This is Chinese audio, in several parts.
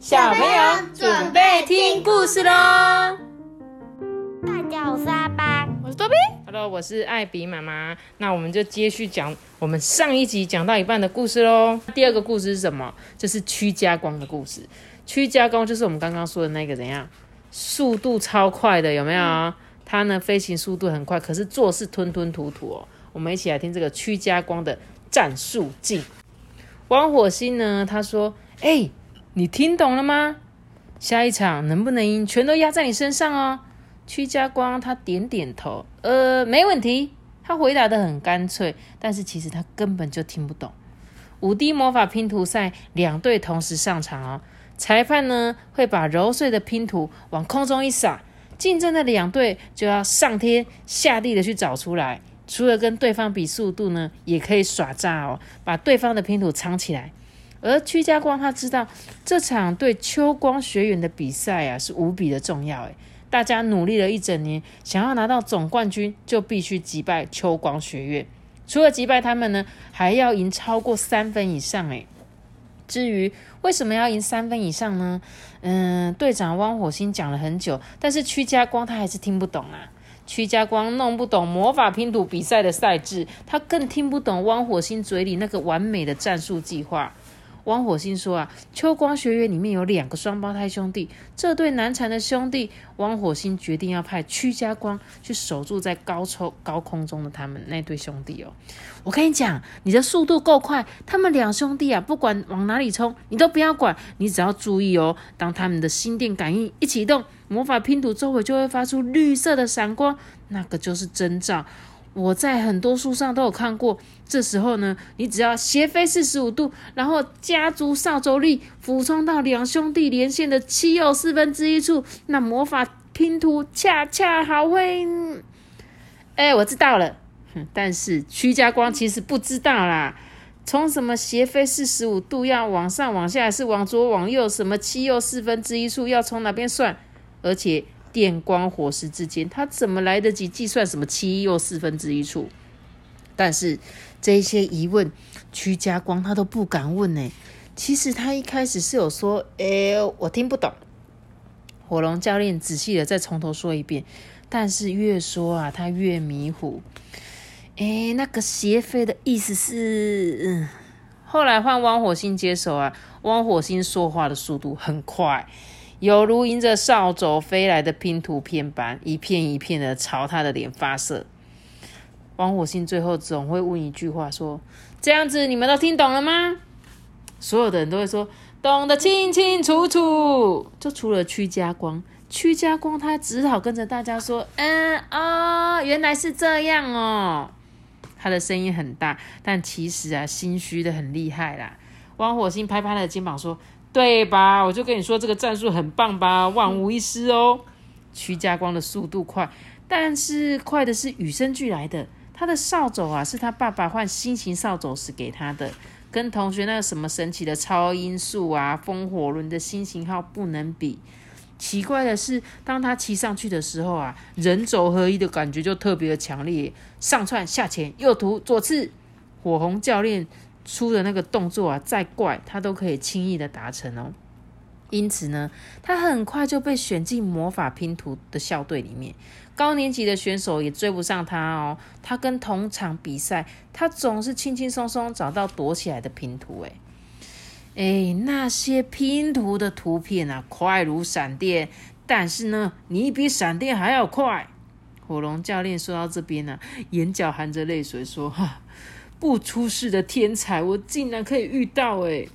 小朋友准备听故事喽！大家好，我是阿班，我是多比。Hello，我是艾比妈妈。那我们就接续讲我们上一集讲到一半的故事喽。第二个故事是什么？就是屈家光的故事。屈家光就是我们刚刚说的那个怎样，速度超快的，有没有？他呢飞行速度很快，可是做事吞吞吐吐哦。我们一起来听这个屈家光的战术镜。王火星呢，他说：“哎。”你听懂了吗？下一场能不能赢，全都压在你身上哦。屈家光他点点头，呃，没问题。他回答的很干脆，但是其实他根本就听不懂。五 D 魔法拼图赛，两队同时上场哦。裁判呢会把揉碎的拼图往空中一撒，竞争的两队就要上天下地的去找出来。除了跟对方比速度呢，也可以耍诈哦，把对方的拼图藏起来。而屈家光他知道这场对秋光学园的比赛啊是无比的重要诶，大家努力了一整年，想要拿到总冠军，就必须击败秋光学院。除了击败他们呢，还要赢超过三分以上诶。至于为什么要赢三分以上呢？嗯，队长汪火星讲了很久，但是屈家光他还是听不懂啊。屈家光弄不懂魔法拼图比赛的赛制，他更听不懂汪火星嘴里那个完美的战术计划。汪火星说啊，秋光学院里面有两个双胞胎兄弟，这对难缠的兄弟，汪火星决定要派屈家光去守住在高抽高空中的他们那对兄弟哦。我跟你讲，你的速度够快，他们两兄弟啊，不管往哪里冲，你都不要管，你只要注意哦。当他们的心电感应一启动，魔法拼图周围就会发出绿色的闪光，那个就是征兆。我在很多书上都有看过。这时候呢，你只要斜飞四十五度，然后加足扫帚力，俯冲到两兄弟连线的七又四分之一处，那魔法拼图恰恰好会。哎，我知道了，但是屈家光其实不知道啦。从什么斜飞四十五度要往上往下，是往左往右？什么七又四分之一处要从哪边算？而且电光火石之间，他怎么来得及计算什么七又四分之一处？但是这些疑问，屈家光他都不敢问呢。其实他一开始是有说：“哎，我听不懂。”火龙教练仔细的再从头说一遍，但是越说啊，他越迷糊。哎，那个斜飞的意思是……嗯，后来换汪火星接手啊，汪火星说话的速度很快，犹如迎着扫帚飞来的拼图片般，一片一片的朝他的脸发射。王火星最后总会问一句话，说：“这样子你们都听懂了吗？”所有的人都会说：“懂得清清楚楚。”就除了屈家光，屈家光他只好跟着大家说：“嗯啊，原来是这样哦。”他的声音很大，但其实啊，心虚的很厉害啦。王火星拍拍他的肩膀说：“对吧？我就跟你说，这个战术很棒吧，万无一失哦。”屈家光的速度快，但是快的是与生俱来的。他的扫帚啊，是他爸爸换新型扫帚时给他的，跟同学那个什么神奇的超音速啊、风火轮的新型号不能比。奇怪的是，当他骑上去的时候啊，人走合一的感觉就特别的强烈，上窜下潜、右突左刺，火红教练出的那个动作啊，再怪他都可以轻易的达成哦。因此呢，他很快就被选进魔法拼图的校队里面。高年级的选手也追不上他哦。他跟同场比赛，他总是轻轻松松找到躲起来的拼图。诶诶那些拼图的图片啊，快如闪电。但是呢，你比闪电还要快。火龙教练说到这边呢，眼角含着泪水说：“哈，不出世的天才，我竟然可以遇到诶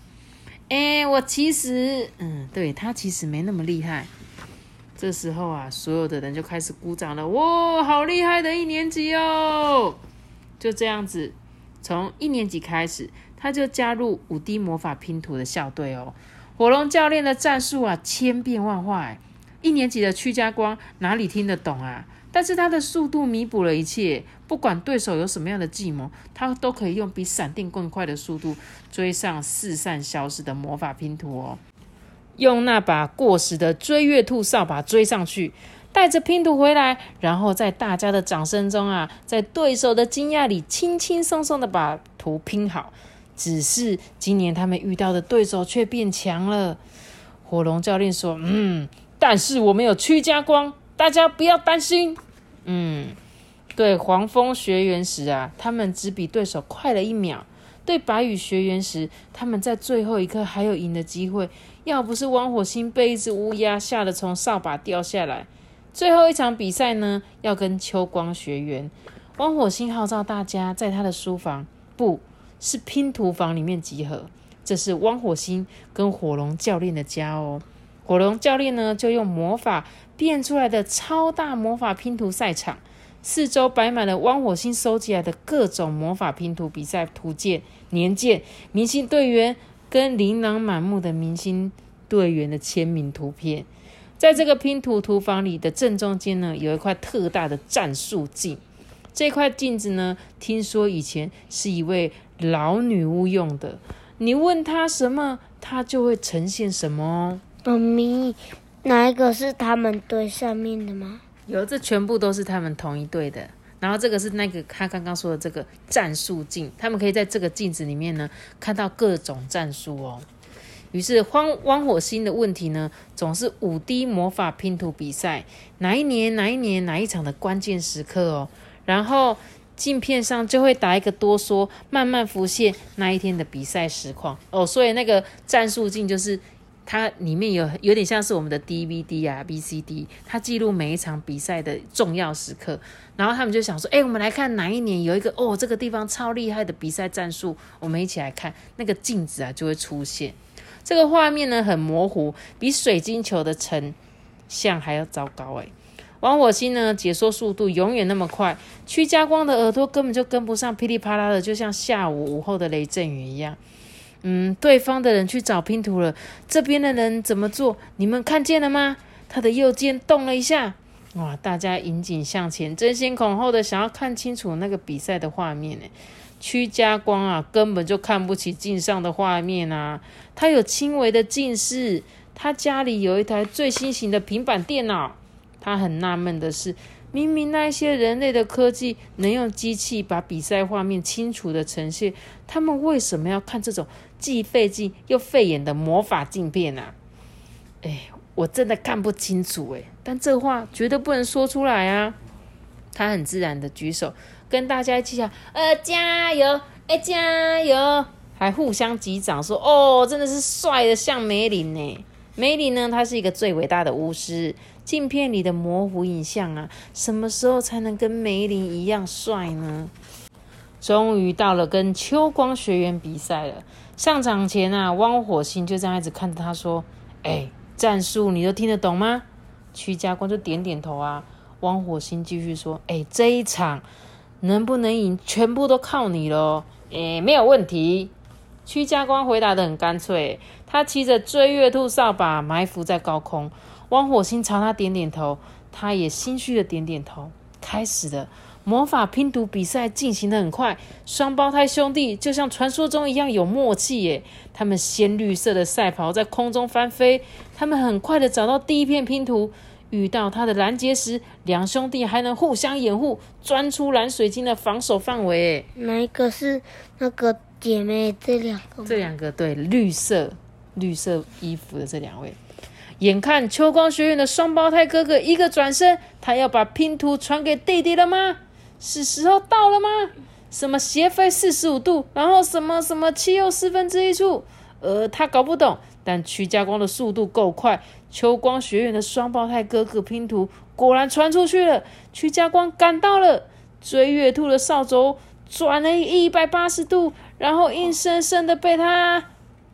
哎，我其实，嗯，对他其实没那么厉害。这时候啊，所有的人就开始鼓掌了。哇，好厉害的一年级哦！就这样子，从一年级开始，他就加入五 D 魔法拼图的校队哦。火龙教练的战术啊，千变万化。一年级的屈家光哪里听得懂啊？但是他的速度弥补了一切，不管对手有什么样的计谋，他都可以用比闪电更快的速度追上四散消失的魔法拼图哦。用那把过时的追月兔扫把追上去，带着拼图回来，然后在大家的掌声中啊，在对手的惊讶里，轻轻松松的把图拼好。只是今年他们遇到的对手却变强了。火龙教练说：“嗯，但是我们有屈家光，大家不要担心。”嗯，对黄蜂学员时啊，他们只比对手快了一秒；对白羽学员时，他们在最后一刻还有赢的机会。要不是汪火星被一只乌鸦吓得从扫把掉下来，最后一场比赛呢，要跟秋光学员。汪火星号召大家在他的书房，不是拼图房里面集合。这是汪火星跟火龙教练的家哦。火龙教练呢，就用魔法变出来的超大魔法拼图赛场，四周摆满了汪火星收集来的各种魔法拼图比赛图鉴、年鉴、明星队员。跟琳琅满目的明星队员的签名图片，在这个拼图图房里的正中间呢，有一块特大的战术镜。这块镜子呢，听说以前是一位老女巫用的，你问她什么，她就会呈现什么哦。妈咪，哪一个是他们队上面的吗？有，这全部都是他们同一队的。然后这个是那个他刚刚说的这个战术镜，他们可以在这个镜子里面呢看到各种战术哦。于是汪汪火星的问题呢，总是五 D 魔法拼图比赛哪一年哪一年哪一场的关键时刻哦。然后镜片上就会打一个多说，慢慢浮现那一天的比赛实况哦。所以那个战术镜就是。它里面有有点像是我们的 DVD 啊、VCD，它记录每一场比赛的重要时刻。然后他们就想说：“哎，我们来看哪一年有一个哦，这个地方超厉害的比赛战术，我们一起来看。”那个镜子啊就会出现。这个画面呢很模糊，比水晶球的成像还要糟糕哎。王火星呢解说速度永远那么快，屈家光的耳朵根本就跟不上，噼里啪啦的，就像下午午后的雷阵雨一样。嗯，对方的人去找拼图了，这边的人怎么做？你们看见了吗？他的右肩动了一下，哇！大家引颈向前，争先恐后的想要看清楚那个比赛的画面呢。屈家光啊，根本就看不起镜上的画面啊，他有轻微的近视，他家里有一台最新型的平板电脑，他很纳闷的是。明明那些人类的科技能用机器把比赛画面清楚的呈现，他们为什么要看这种既费劲又费眼的魔法镜片啊？哎，我真的看不清楚哎，但这话绝对不能说出来啊！他很自然的举手，跟大家一起讲：“呃，加油，哎，加油！”还互相击掌说：“哦，真的是帅的像梅林呢。”梅林呢，他是一个最伟大的巫师。镜片里的模糊影像啊，什么时候才能跟梅林一样帅呢？终于到了跟秋光学员比赛了。上场前啊，汪火星就这样一直看着他说：“哎，战术你都听得懂吗？”屈家光就点点头啊。汪火星继续说：“哎，这一场能不能赢，全部都靠你喽。”哎，没有问题。屈家光回答的很干脆，他骑着追月兔扫把埋伏在高空。汪火星朝他点点头，他也心虚的点点头。开始了魔法拼图比赛进行的很快，双胞胎兄弟就像传说中一样有默契耶。他们鲜绿色的赛袍在空中翻飞，他们很快的找到第一片拼图。遇到他的拦截时，两兄弟还能互相掩护，钻出蓝水晶的防守范围。哪一个是那个姐妹？这两个？这两个对，绿色绿色衣服的这两位。眼看秋光学院的双胞胎哥哥一个转身，他要把拼图传给弟弟了吗？是时候到了吗？什么斜飞四十五度，然后什么什么七又四分之一处？呃，他搞不懂。但曲家光的速度够快，秋光学院的双胞胎哥哥拼图果然传出去了。曲家光赶到了，追月兔的扫帚转了一百八十度，然后硬生生的被他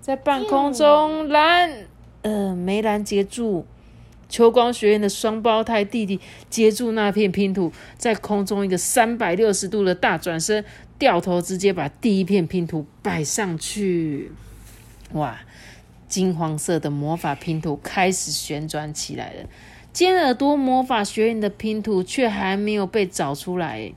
在半空中拦。呃，梅兰接住秋光学院的双胞胎弟弟，接住那片拼图，在空中一个三百六十度的大转身，掉头直接把第一片拼图摆上去。哇，金黄色的魔法拼图开始旋转起来了。尖耳朵魔法学院的拼图却还没有被找出来。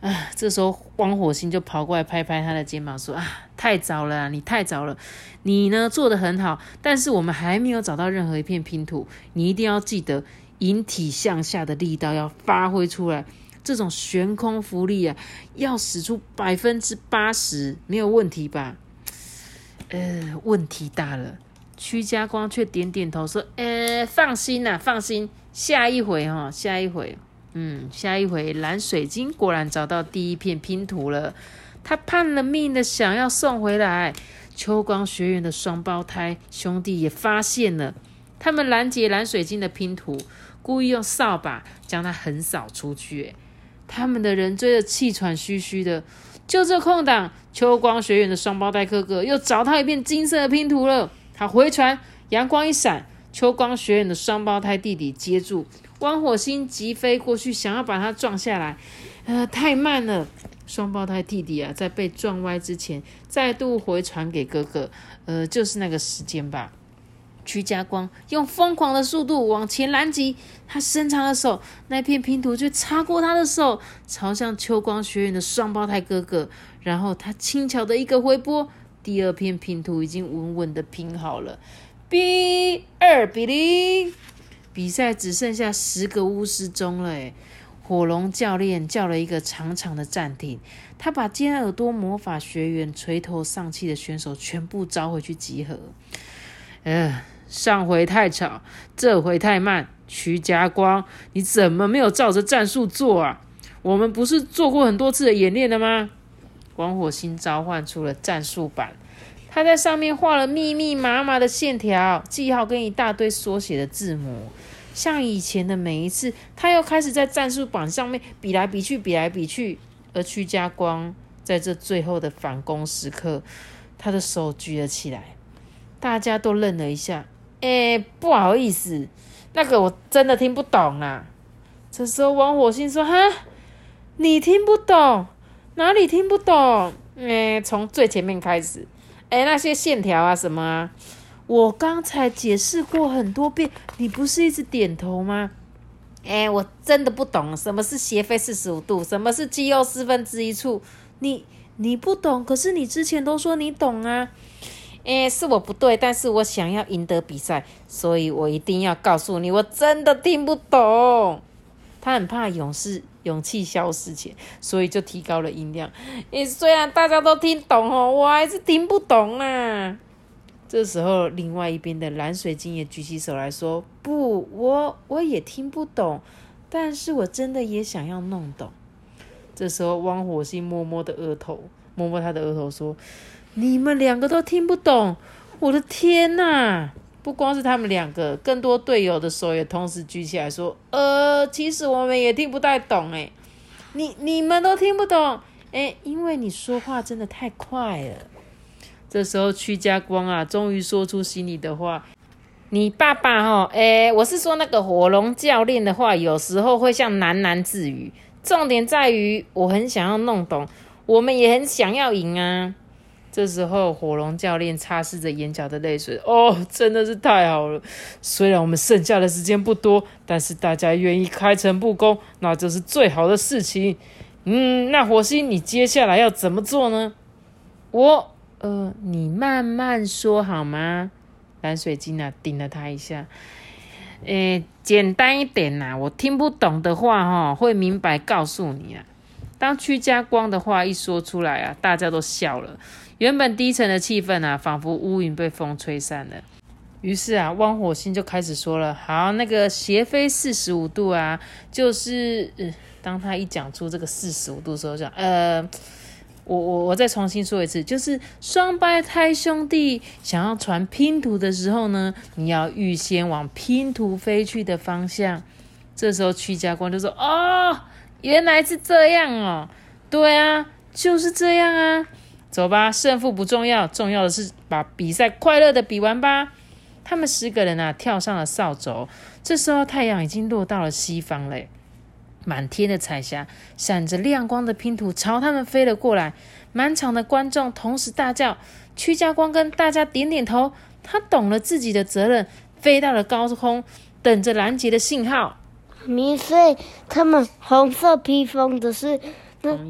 啊，这时候汪火星就跑过来拍拍他的肩膀，说：“啊，太早了，你太早了，你呢做的很好，但是我们还没有找到任何一片拼图，你一定要记得引体向下的力道要发挥出来，这种悬空浮力啊，要使出百分之八十，没有问题吧？呃，问题大了，屈家光却点点头说：“呃，放心啦，放心，下一回哈，下一回，嗯，下一回蓝水晶果然找到第一片拼图了，他拼了命的想要送回来。秋光学院的双胞胎兄弟也发现了，他们拦截蓝水晶的拼图，故意用扫把将它横扫出去。他们的人追得气喘吁吁的。就这空档，秋光学院的双胞胎哥哥又找到一片金色的拼图了。他回传，阳光一闪，秋光学院的双胞胎弟弟接住，光火星急飞过去，想要把它撞下来，呃，太慢了。双胞胎弟弟啊，在被撞歪之前，再度回传给哥哥，呃，就是那个时间吧。屈家光用疯狂的速度往前拦截，他伸长的手，那片拼图就擦过他的手，朝向秋光学院的双胞胎哥哥。然后他轻巧的一个回拨，第二片拼图已经稳稳的拼好了。B 二比零，比赛只剩下十个巫师钟了。诶火龙教练叫了一个长长的暂停，他把尖耳朵魔法学员垂头丧气的选手全部招回去集合。呃。上回太吵，这回太慢。徐家光，你怎么没有照着战术做啊？我们不是做过很多次的演练了吗？光火星召唤出了战术板，他在上面画了密密麻麻的线条、记号跟一大堆缩写的字母，像以前的每一次，他又开始在战术板上面比来比去、比来比去。而曲家光在这最后的反攻时刻，他的手举了起来，大家都愣了一下。哎，不好意思，那个我真的听不懂啊。这时候王火星说：“哈，你听不懂？哪里听不懂？哎，从最前面开始。哎，那些线条啊什么啊，我刚才解释过很多遍，你不是一直点头吗？哎，我真的不懂什么是斜飞四十五度，什么是肌肉四分之一处。你你不懂，可是你之前都说你懂啊。”诶，是我不对，但是我想要赢得比赛，所以我一定要告诉你，我真的听不懂。他很怕勇士勇气消失前，所以就提高了音量。诶，虽然大家都听懂哦，我还是听不懂啊。这时候，另外一边的蓝水晶也举起手来说：“不，我我也听不懂，但是我真的也想要弄懂。”这时候，汪火星摸摸的额头，摸摸他的额头说。你们两个都听不懂，我的天呐！不光是他们两个，更多队友的手也同时举起来说：“呃，其实我们也听不太懂。”哎，你你们都听不懂，哎，因为你说话真的太快了。这时候，屈家光啊，终于说出心里的话：“你爸爸哈，哎，我是说那个火龙教练的话，有时候会像喃喃自语。重点在于，我很想要弄懂，我们也很想要赢啊。”这时候，火龙教练擦拭着眼角的泪水。哦，真的是太好了！虽然我们剩下的时间不多，但是大家愿意开诚布公，那就是最好的事情。嗯，那火星，你接下来要怎么做呢？我，呃，你慢慢说好吗？蓝水晶啊，顶了他一下。诶，简单一点呐，我听不懂的话，哈，会明白告诉你啊。当屈家光的话一说出来啊，大家都笑了。原本低沉的气氛啊，仿佛乌云被风吹散了。于是啊，汪火星就开始说了：“好，那个斜飞四十五度啊，就是当他一讲出这个四十五度的时候，讲呃，我我我再重新说一次，就是双胞胎兄弟想要传拼图的时候呢，你要预先往拼图飞去的方向。这时候屈家光就说：哦，原来是这样哦，对啊，就是这样啊。”走吧，胜负不重要，重要的是把比赛快乐的比完吧。他们十个人啊，跳上了扫帚。这时候太阳已经落到了西方嘞，满天的彩霞，闪着亮光的拼图朝他们飞了过来。满场的观众同时大叫：“屈家光跟大家点点头，他懂了自己的责任，飞到了高空，等着拦截的信号。”迷碎他们红色披风的是。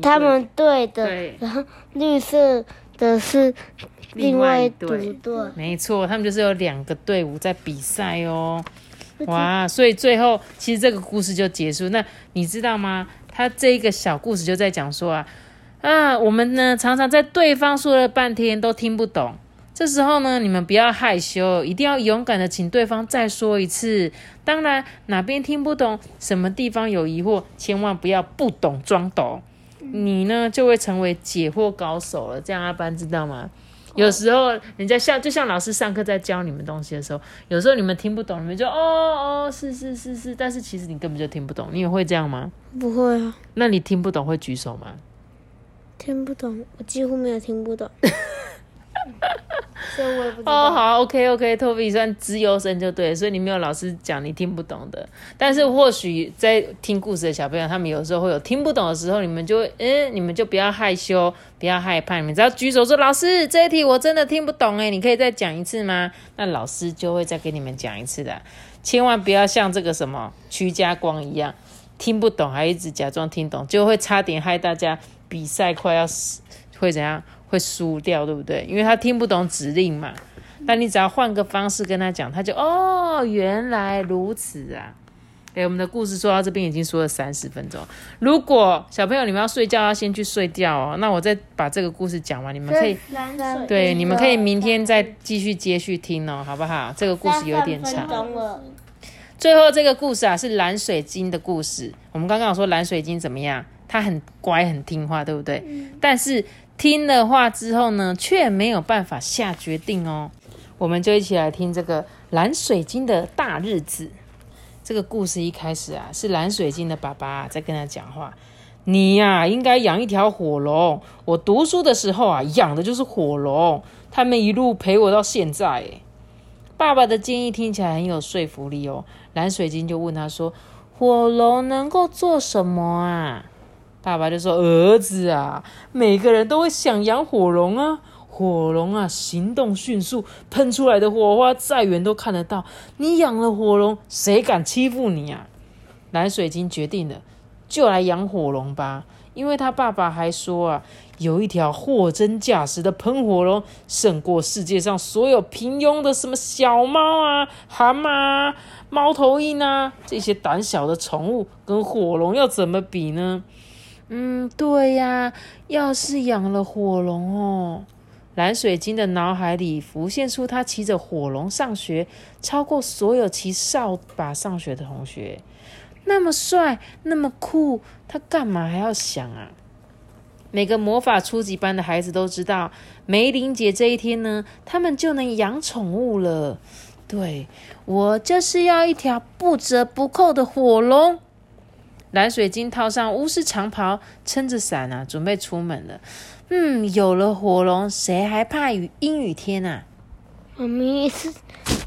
他们队的，然后绿色的是另外一队，没错，他们就是有两个队伍在比赛哦。哇，所以最后其实这个故事就结束。那你知道吗？他这一个小故事就在讲说啊啊，我们呢常常在对方说了半天都听不懂，这时候呢，你们不要害羞，一定要勇敢的请对方再说一次。当然，哪边听不懂，什么地方有疑惑，千万不要不懂装懂，你呢就会成为解惑高手了。这样阿班知道吗？有时候人家像就像老师上课在教你们东西的时候，有时候你们听不懂，你们就哦哦是是是是，但是其实你根本就听不懂。你也会这样吗？不会啊。那你听不懂会举手吗？听不懂，我几乎没有听不懂。哦，好，OK，OK，Toby 算资优生就对，所以你没有老师讲你听不懂的。但是或许在听故事的小朋友，他们有时候会有听不懂的时候，你们就会，嗯，你们就不要害羞，不要害怕，你们只要举手说：“老师，这一题我真的听不懂，哎，你可以再讲一次吗？”那老师就会再给你们讲一次的。千万不要像这个什么屈家光一样，听不懂还一直假装听懂，就会差点害大家比赛快要死，会怎样？会输掉，对不对？因为他听不懂指令嘛。但你只要换个方式跟他讲，他就哦，原来如此啊！哎，我们的故事说到这边已经说了三十分钟。如果小朋友你们要睡觉，要先去睡觉哦。那我再把这个故事讲完，你们可以对，你们可以明天再继续接续听哦，好不好？这个故事有点长。最后这个故事啊，是蓝水晶的故事。我们刚刚有说蓝水晶怎么样？它很乖，很听话，对不对？但是。听了话之后呢，却没有办法下决定哦。我们就一起来听这个蓝水晶的大日子。这个故事一开始啊，是蓝水晶的爸爸在跟他讲话：“你呀，应该养一条火龙。我读书的时候啊，养的就是火龙，他们一路陪我到现在。”爸爸的建议听起来很有说服力哦。蓝水晶就问他说：“火龙能够做什么啊？”爸爸就说：“儿子啊，每个人都会想养火龙啊。火龙啊，行动迅速，喷出来的火花再远都看得到。你养了火龙，谁敢欺负你啊？”蓝水晶决定了，就来养火龙吧。因为他爸爸还说啊，有一条货真价实的喷火龙，胜过世界上所有平庸的什么小猫啊、蛤蟆、猫头鹰啊这些胆小的宠物，跟火龙要怎么比呢？嗯，对呀，要是养了火龙哦，蓝水晶的脑海里浮现出他骑着火龙上学，超过所有骑扫把上学的同学，那么帅，那么酷，他干嘛还要想啊？每个魔法初级班的孩子都知道，梅林节这一天呢，他们就能养宠物了。对我就是要一条不折不扣的火龙。蓝水晶套上巫师长袍，撑着伞啊，准备出门了。嗯，有了火龙，谁还怕雨阴雨天啊？妈咪是，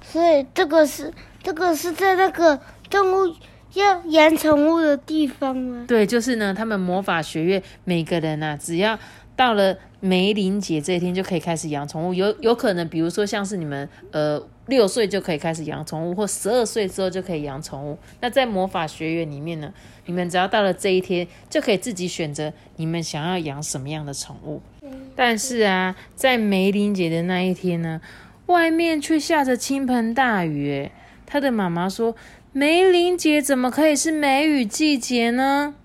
所以这个是这个是在那个动物要养宠物的地方吗？对，就是呢。他们魔法学院每个人啊，只要到了梅林节这一天，就可以开始养宠物。有有可能，比如说像是你们呃。六岁就可以开始养宠物，或十二岁之后就可以养宠物。那在魔法学院里面呢，你们只要到了这一天，就可以自己选择你们想要养什么样的宠物。但是啊，在梅林姐的那一天呢，外面却下着倾盆大雨。她的妈妈说：“梅林姐怎么可以是梅雨季节呢？”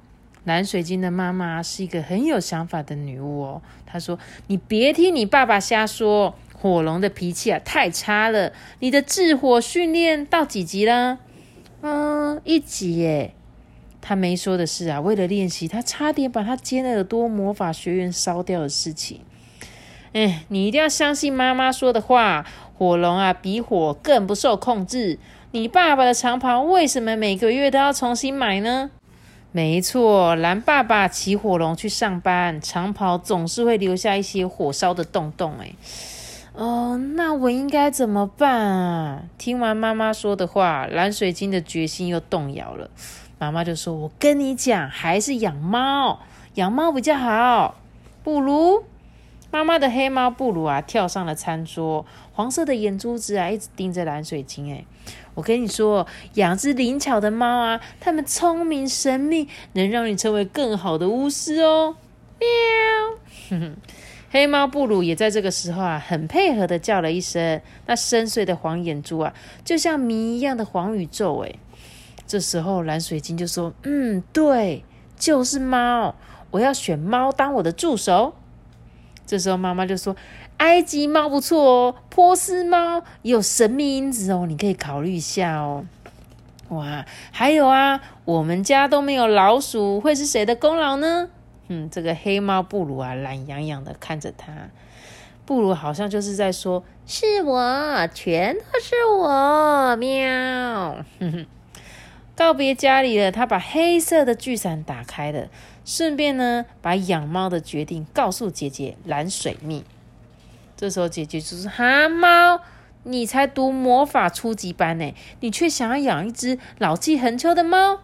蓝水晶的妈妈是一个很有想法的女巫哦。她说：“你别听你爸爸瞎说。”火龙的脾气啊太差了，你的制火训练到几级了？嗯，一级耶。他没说的是啊，为了练习，他差点把他尖耳朵魔法学院烧掉的事情。哎，你一定要相信妈妈说的话，火龙啊比火更不受控制。你爸爸的长袍为什么每个月都要重新买呢？没错，蓝爸爸骑火龙去上班，长袍总是会留下一些火烧的洞洞。哎。哦，那我应该怎么办啊？听完妈妈说的话，蓝水晶的决心又动摇了。妈妈就说：“我跟你讲，还是养猫，养猫比较好。”不如，妈妈的黑猫布鲁啊，跳上了餐桌，黄色的眼珠子啊，一直盯着蓝水晶。哎，我跟你说，养只灵巧的猫啊，它们聪明神秘，能让你成为更好的巫师哦。喵，哼哼。黑猫布鲁也在这个时候啊，很配合的叫了一声。那深邃的黄眼珠啊，就像谜一样的黄宇宙。诶，这时候蓝水晶就说：“嗯，对，就是猫，我要选猫当我的助手。”这时候妈妈就说：“埃及猫不错哦，波斯猫有神秘因子哦，你可以考虑一下哦。”哇，还有啊，我们家都没有老鼠，会是谁的功劳呢？嗯，这个黑猫布鲁啊，懒洋洋的看着他。布鲁好像就是在说：“是我，全都是我。”喵。告别家里了，他把黑色的巨伞打开了，顺便呢，把养猫的决定告诉姐姐蓝水蜜。这时候姐姐就说：“哈猫，你才读魔法初级班呢，你却想要养一只老气横秋的猫？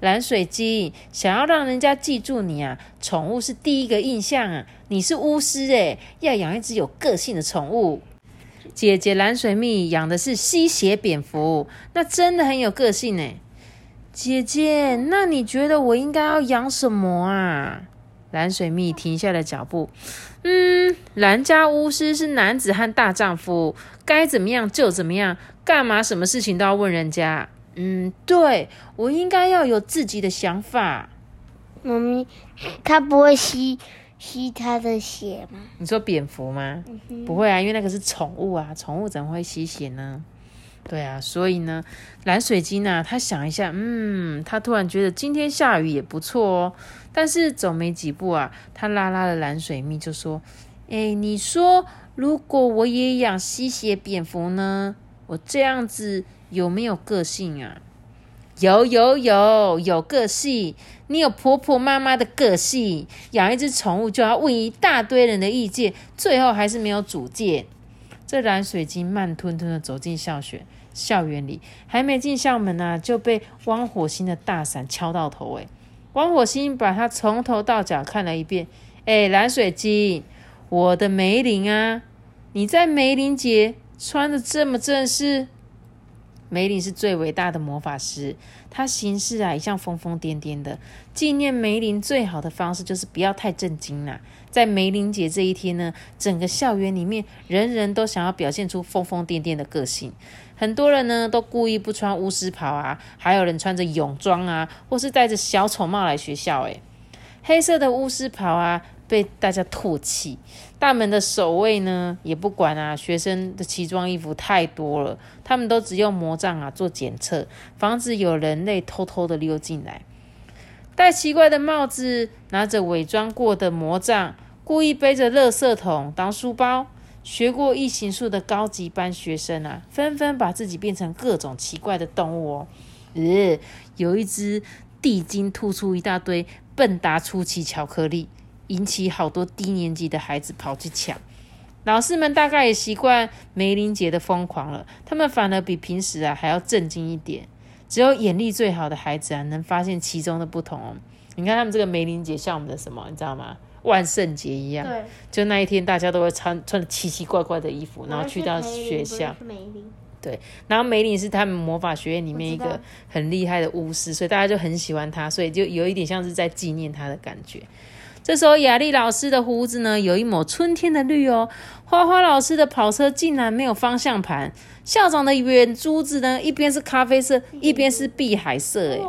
蓝水晶想要让人家记住你啊，宠物是第一个印象啊。你是巫师诶，要养一只有个性的宠物。姐姐蓝水蜜养的是吸血蝙蝠，那真的很有个性呢。姐姐，那你觉得我应该要养什么啊？”蓝水蜜停下了脚步。嗯，蓝家巫师是男子汉大丈夫，该怎么样就怎么样，干嘛什么事情都要问人家。嗯，对我应该要有自己的想法。妈咪，它不会吸吸它的血吗？你说蝙蝠吗？不会啊，因为那个是宠物啊，宠物怎么会吸血呢？对啊，所以呢，蓝水晶呢，他想一下，嗯，他突然觉得今天下雨也不错哦。但是走没几步啊，他拉拉了蓝水蜜就说：“哎，你说如果我也养吸血蝙蝠呢？我这样子有没有个性啊？有有有有个性，你有婆婆妈妈的个性。养一只宠物就要问一大堆人的意见，最后还是没有主见。这蓝水晶慢吞吞的走进校学校园里，还没进校门呢，就被汪火星的大伞敲到头。哎。王火星把他从头到脚看了一遍。哎，蓝水晶，我的梅林啊，你在梅林节穿的这么正式。梅林是最伟大的魔法师，他行事啊一向疯疯癫癫的。纪念梅林最好的方式就是不要太震惊啦。在梅林节这一天呢，整个校园里面人人都想要表现出疯疯癫癫的个性。很多人呢都故意不穿巫师袍啊，还有人穿着泳装啊，或是戴着小丑帽来学校。诶，黑色的巫师袍啊，被大家唾弃。大门的守卫呢也不管啊，学生的奇装异服太多了，他们都只用魔杖啊做检测，防止有人类偷偷的溜进来。戴奇怪的帽子，拿着伪装过的魔杖，故意背着垃圾桶当书包。学过异形术的高级班学生啊，纷纷把自己变成各种奇怪的动物哦。呃，有一只地精吐出一大堆笨达出奇巧克力，引起好多低年级的孩子跑去抢。老师们大概也习惯梅林姐的疯狂了，他们反而比平时啊还要震惊一点。只有眼力最好的孩子啊，能发现其中的不同哦。你看他们这个梅林姐像我们的什么，你知道吗？万圣节一样，对，就那一天，大家都会穿穿奇奇怪怪的衣服，然后去到学校。对，然后梅林是他们魔法学院里面一个很厉害的巫师，所以大家就很喜欢他，所以就有一点像是在纪念他的感觉。这时候，雅丽老师的胡子呢，有一抹春天的绿哦。花花老师的跑车竟然没有方向盘。校长的圆珠子呢，一边是咖啡色，一边是碧海色。哎，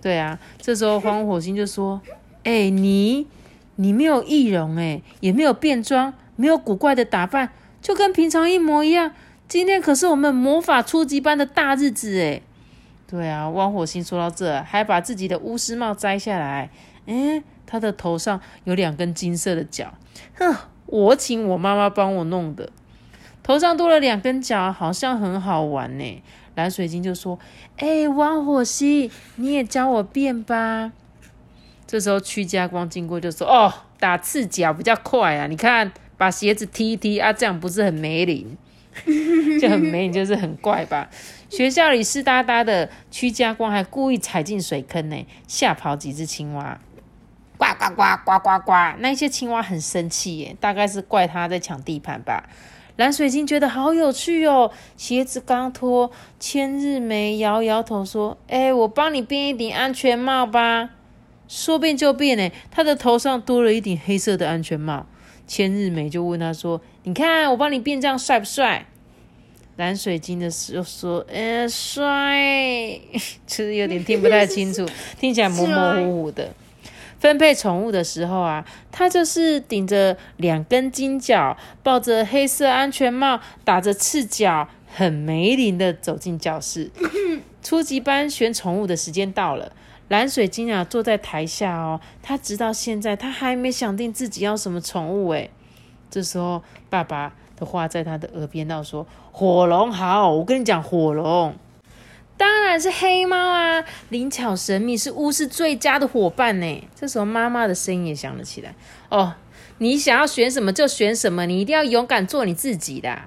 对啊，这时候黄火星就说：“ 哎，你。”你没有易容哎，也没有变装，没有古怪的打扮，就跟平常一模一样。今天可是我们魔法初级班的大日子诶。对啊，汪火星说到这，还把自己的巫师帽摘下来。诶，他的头上有两根金色的角，哼，我请我妈妈帮我弄的。头上多了两根角，好像很好玩呢。蓝水晶就说：“哎，王火星，你也教我变吧。”这时候，屈家光经过就说：“哦，打赤脚比较快啊！你看，把鞋子踢一踢啊，这样不是很没灵？就很没灵，就是很怪吧？学校里湿哒哒的，屈家光还故意踩进水坑呢，吓跑几只青蛙，呱呱呱呱呱呱！那些青蛙很生气耶，大概是怪他在抢地盘吧。蓝水晶觉得好有趣哦，鞋子刚脱，千日梅摇摇头说：‘哎，我帮你编一顶安全帽吧。’说变就变呢，他的头上多了一顶黑色的安全帽。千日梅就问他说：“你看我帮你变这样帅不帅？”蓝水晶的时候说：“呃，帅。” 其实有点听不太清楚，听起来模模糊糊的。分配宠物的时候啊，他就是顶着两根金角，抱着黑色安全帽，打着赤脚，很没灵的走进教室。初级班选宠物的时间到了，蓝水晶啊坐在台下哦，他直到现在他还没想定自己要什么宠物诶。这时候爸爸的话在他的耳边道说：“火龙好，我跟你讲，火龙。”当然是黑猫啊！灵巧神秘，是巫师最佳的伙伴呢。这时候妈妈的声音也响了起来。哦，你想要选什么就选什么，你一定要勇敢做你自己的。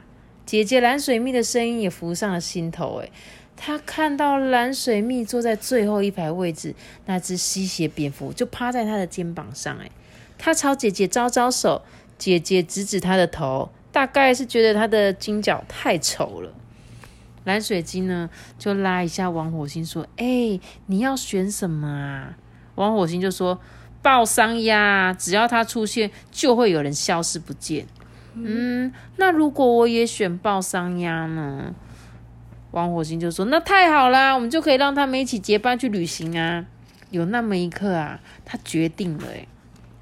姐姐蓝水蜜的声音也浮上了心头。诶她看到蓝水蜜坐在最后一排位置，那只吸血蝙蝠就趴在她的肩膀上。诶她朝姐姐招招手，姐姐指指她的头，大概是觉得她的金角太丑了。蓝水晶呢，就拉一下王火星，说：“哎，你要选什么啊？”王火星就说：“爆伤鸭，只要它出现，就会有人消失不见。”嗯，那如果我也选爆伤鸭呢？王火星就说：“那太好啦，我们就可以让他们一起结伴去旅行啊！”有那么一刻啊，他决定了，哎。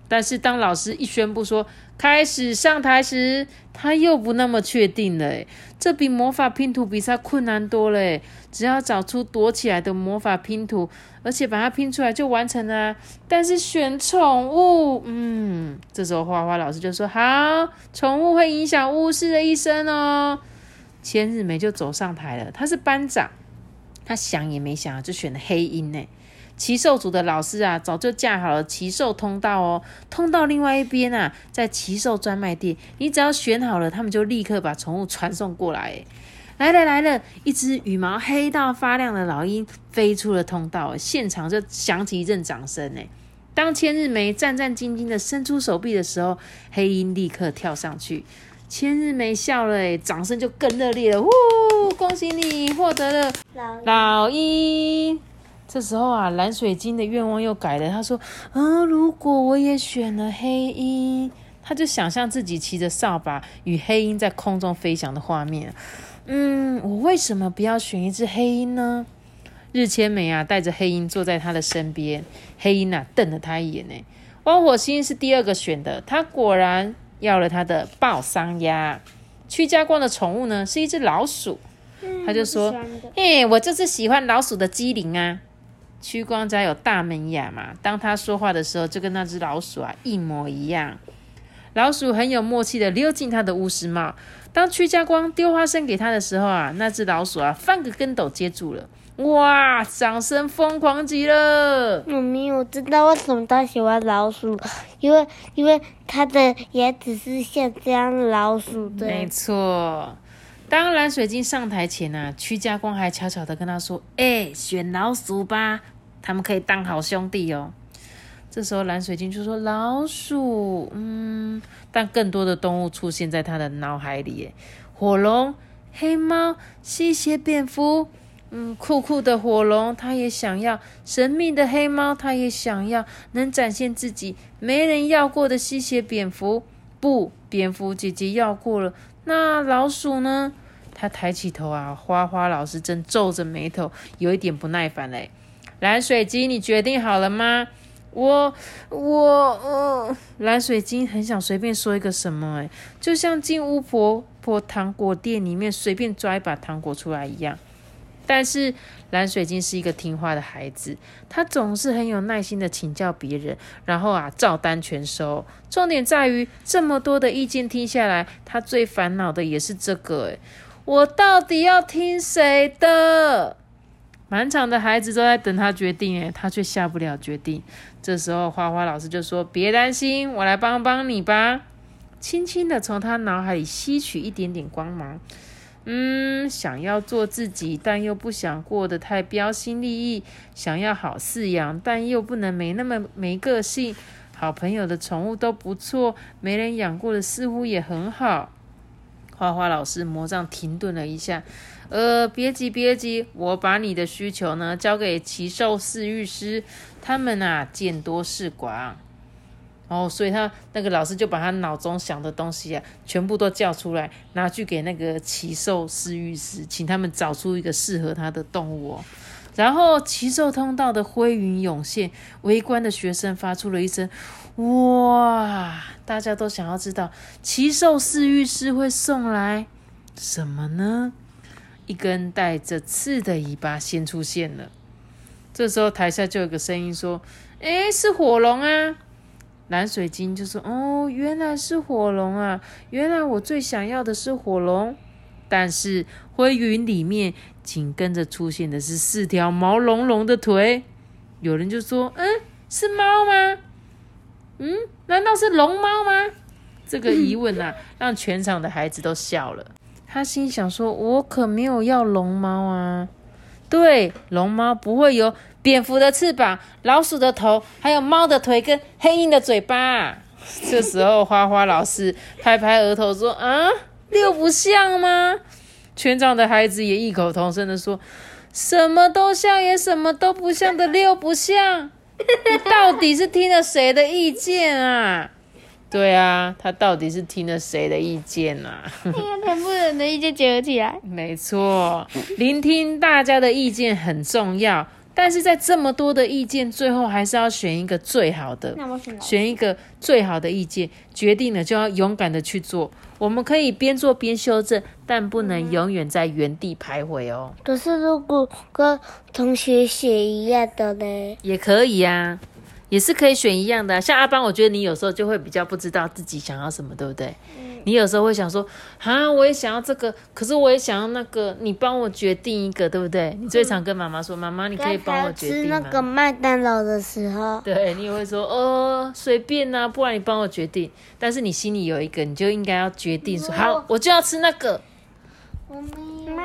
但是当老师一宣布说开始上台时，他又不那么确定了。这比魔法拼图比赛困难多了。只要找出躲起来的魔法拼图，而且把它拼出来就完成了。但是选宠物，嗯，这时候花花老师就说：“好，宠物会影响巫师的一生哦。”千日梅就走上台了，他是班长，他想也没想就选了黑鹰呢。奇兽组的老师啊，早就架好了奇兽通道哦。通道另外一边啊，在奇兽专卖店，你只要选好了，他们就立刻把宠物传送过来。来了来了，一只羽毛黑到发亮的老鹰飞出了通道，现场就响起一阵掌声呢。当千日梅战战兢兢的伸出手臂的时候，黑鹰立刻跳上去。千日梅笑了，哎，掌声就更热烈了。呜，恭喜你获得了老鹰。这时候啊，蓝水晶的愿望又改了。他说：“嗯，如果我也选了黑鹰，他就想象自己骑着扫把与黑鹰在空中飞翔的画面。嗯，我为什么不要选一只黑鹰呢？”日千美啊，带着黑鹰坐在他的身边。黑鹰啊，瞪了他一眼。呢。汪火星是第二个选的，他果然要了他的爆桑鸭。屈家光的宠物呢，是一只老鼠。他就说：“哎，我就是喜欢老鼠的机灵啊。”屈光家有大门牙嘛？当他说话的时候，就跟那只老鼠啊一模一样。老鼠很有默契的溜进他的巫师帽。当屈家光丢花生给他的时候啊，那只老鼠啊翻个跟斗接住了。哇！掌声疯狂极了。妈咪，我知道为什么他喜欢老鼠，因为因为他的牙齿是像这样老鼠的。没错。当蓝水晶上台前呢，屈家光还悄悄的跟他说：“哎，选老鼠吧，他们可以当好兄弟哦。”这时候蓝水晶就说：“老鼠，嗯。”但更多的动物出现在他的脑海里，火龙、黑猫、吸血蝙蝠，嗯，酷酷的火龙他也想要，神秘的黑猫他也想要，能展现自己没人要过的吸血蝙蝠，不，蝙蝠姐姐要过了。那老鼠呢？它抬起头啊，花花老师正皱着眉头，有一点不耐烦嘞。蓝水晶，你决定好了吗？我我呃，蓝水晶很想随便说一个什么，哎，就像进巫婆婆糖果店里面随便抓一把糖果出来一样。但是蓝水晶是一个听话的孩子，他总是很有耐心的请教别人，然后啊照单全收。重点在于这么多的意见听下来，他最烦恼的也是这个：诶我到底要听谁的？满场的孩子都在等他决定，诶他却下不了决定。这时候花花老师就说：“别担心，我来帮帮你吧。”轻轻的从他脑海里吸取一点点光芒。嗯，想要做自己，但又不想过得太标新立异；想要好饲养，但又不能没那么没个性。好朋友的宠物都不错，没人养过的似乎也很好。花花老师魔杖停顿了一下，呃，别急别急，我把你的需求呢交给奇兽饲育师，他们啊见多识广。哦，所以他那个老师就把他脑中想的东西啊，全部都叫出来，拿去给那个奇兽饲育师，请他们找出一个适合他的动物哦。然后奇兽通道的灰云涌现，围观的学生发出了一声“哇”，大家都想要知道奇兽饲育师会送来什么呢？一根带着刺的尾巴先出现了。这时候台下就有个声音说：“诶，是火龙啊！”蓝水晶就说：“哦，原来是火龙啊！原来我最想要的是火龙。”但是灰云里面紧跟着出现的是四条毛茸茸的腿。有人就说：“嗯，是猫吗？嗯，难道是龙猫吗？”这个疑问啊，让全场的孩子都笑了。他心想说：“我可没有要龙猫啊！对，龙猫不会有蝙蝠的翅膀、老鼠的头，还有猫的腿跟黑鹰的嘴巴。”这时候，花花老师拍拍额头说：“啊，六不像吗？”全场的孩子也异口同声的说：“什么都像，也什么都不像的六不像。你到底是听了谁的意见啊？”对啊，他到底是听了谁的意见呢？听全部人的意见结合起来。没错，聆听大家的意见很重要，但是在这么多的意见，最后还是要选一个最好的。选选一个最好的意见，决定了就要勇敢的去做。我们可以边做边修正，但不能永远在原地徘徊哦。可是如果跟同学写一样的呢？也可以啊。也是可以选一样的，像阿邦，我觉得你有时候就会比较不知道自己想要什么，对不对？嗯。你有时候会想说，啊，我也想要这个，可是我也想要那个，你帮我决定一个，对不对？你最常跟妈妈说，妈妈，你可以帮我决定吗？吃那个麦当劳的时候。对，你也会说，哦，随便呐，不然你帮我决定。但是你心里有一个，你就应该要决定说，好，我就要吃那个。我没有。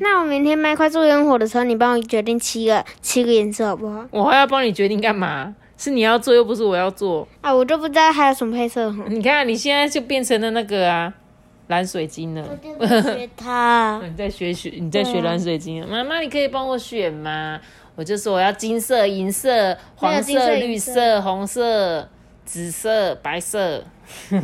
那我明天卖块做烟火的时候，你帮我决定七个七个颜色好不好？我还要帮你决定干嘛？是你要做，又不是我要做啊！我就不知道还有什么配色。你看，你现在就变成了那个啊，蓝水晶了。我学它。你在学学，你在学蓝水晶。妈妈，你可以帮我选吗？我就说我要金色、银色、黄色、绿色、红色、紫色、白色。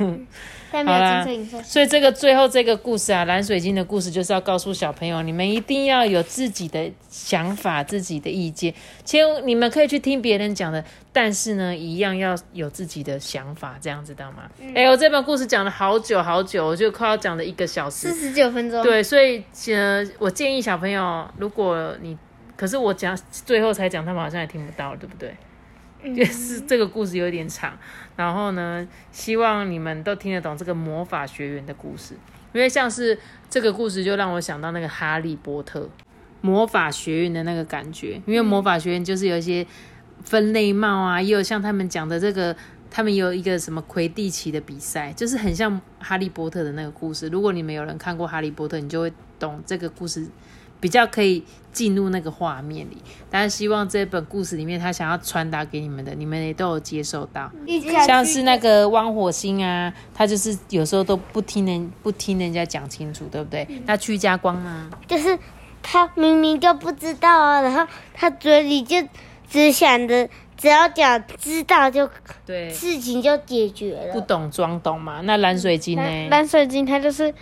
好啦，所以这个最后这个故事啊，蓝水晶的故事就是要告诉小朋友，你们一定要有自己的想法、自己的意见。其实你们可以去听别人讲的，但是呢，一样要有自己的想法，这样知道吗？哎，我这本故事讲了好久好久，我就快要讲了一个小时，四十九分钟。对，所以呃，我建议小朋友，如果你，可是我讲最后才讲，他们好像也听不到，对不对？也是这个故事有点长，然后呢，希望你们都听得懂这个魔法学院的故事，因为像是这个故事就让我想到那个哈利波特魔法学院的那个感觉，因为魔法学院就是有一些分类帽啊，也有像他们讲的这个，他们有一个什么魁地奇的比赛，就是很像哈利波特的那个故事。如果你们有人看过哈利波特，你就会懂这个故事。比较可以进入那个画面里，但是希望这本故事里面他想要传达给你们的，你们也都有接受到。像是那个汪火星啊，他就是有时候都不听人不听人家讲清楚，对不对？那屈家光呢，就是他明明就不知道啊，然后他嘴里就只想着只要讲知道就对，事情就解决了。不懂装懂嘛？那蓝水晶呢？蓝水晶他就是。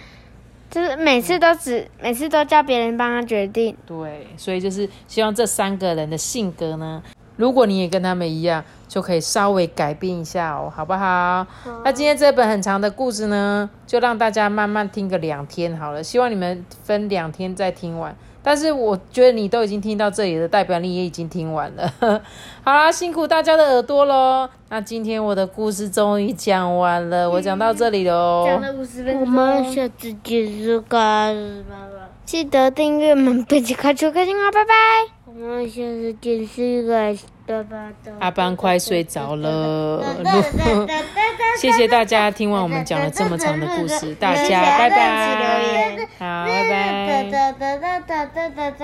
就是每次都只每次都叫别人帮他决定，对，所以就是希望这三个人的性格呢，如果你也跟他们一样，就可以稍微改变一下哦，好不好？那今天这本很长的故事呢，就让大家慢慢听个两天好了，希望你们分两天再听完。但是我觉得你都已经听到这里的代表你也已经听完了。好啦，辛苦大家的耳朵喽。那今天我的故事终于讲完了，我讲到这里喽。讲了五十分钟。我们下次结束吧，记得订阅我们本期开出开心啊，拜拜。我们下次见，是个。阿班快睡着了，谢谢大家听完我们讲了这么长的故事，大家拜拜。好，拜拜。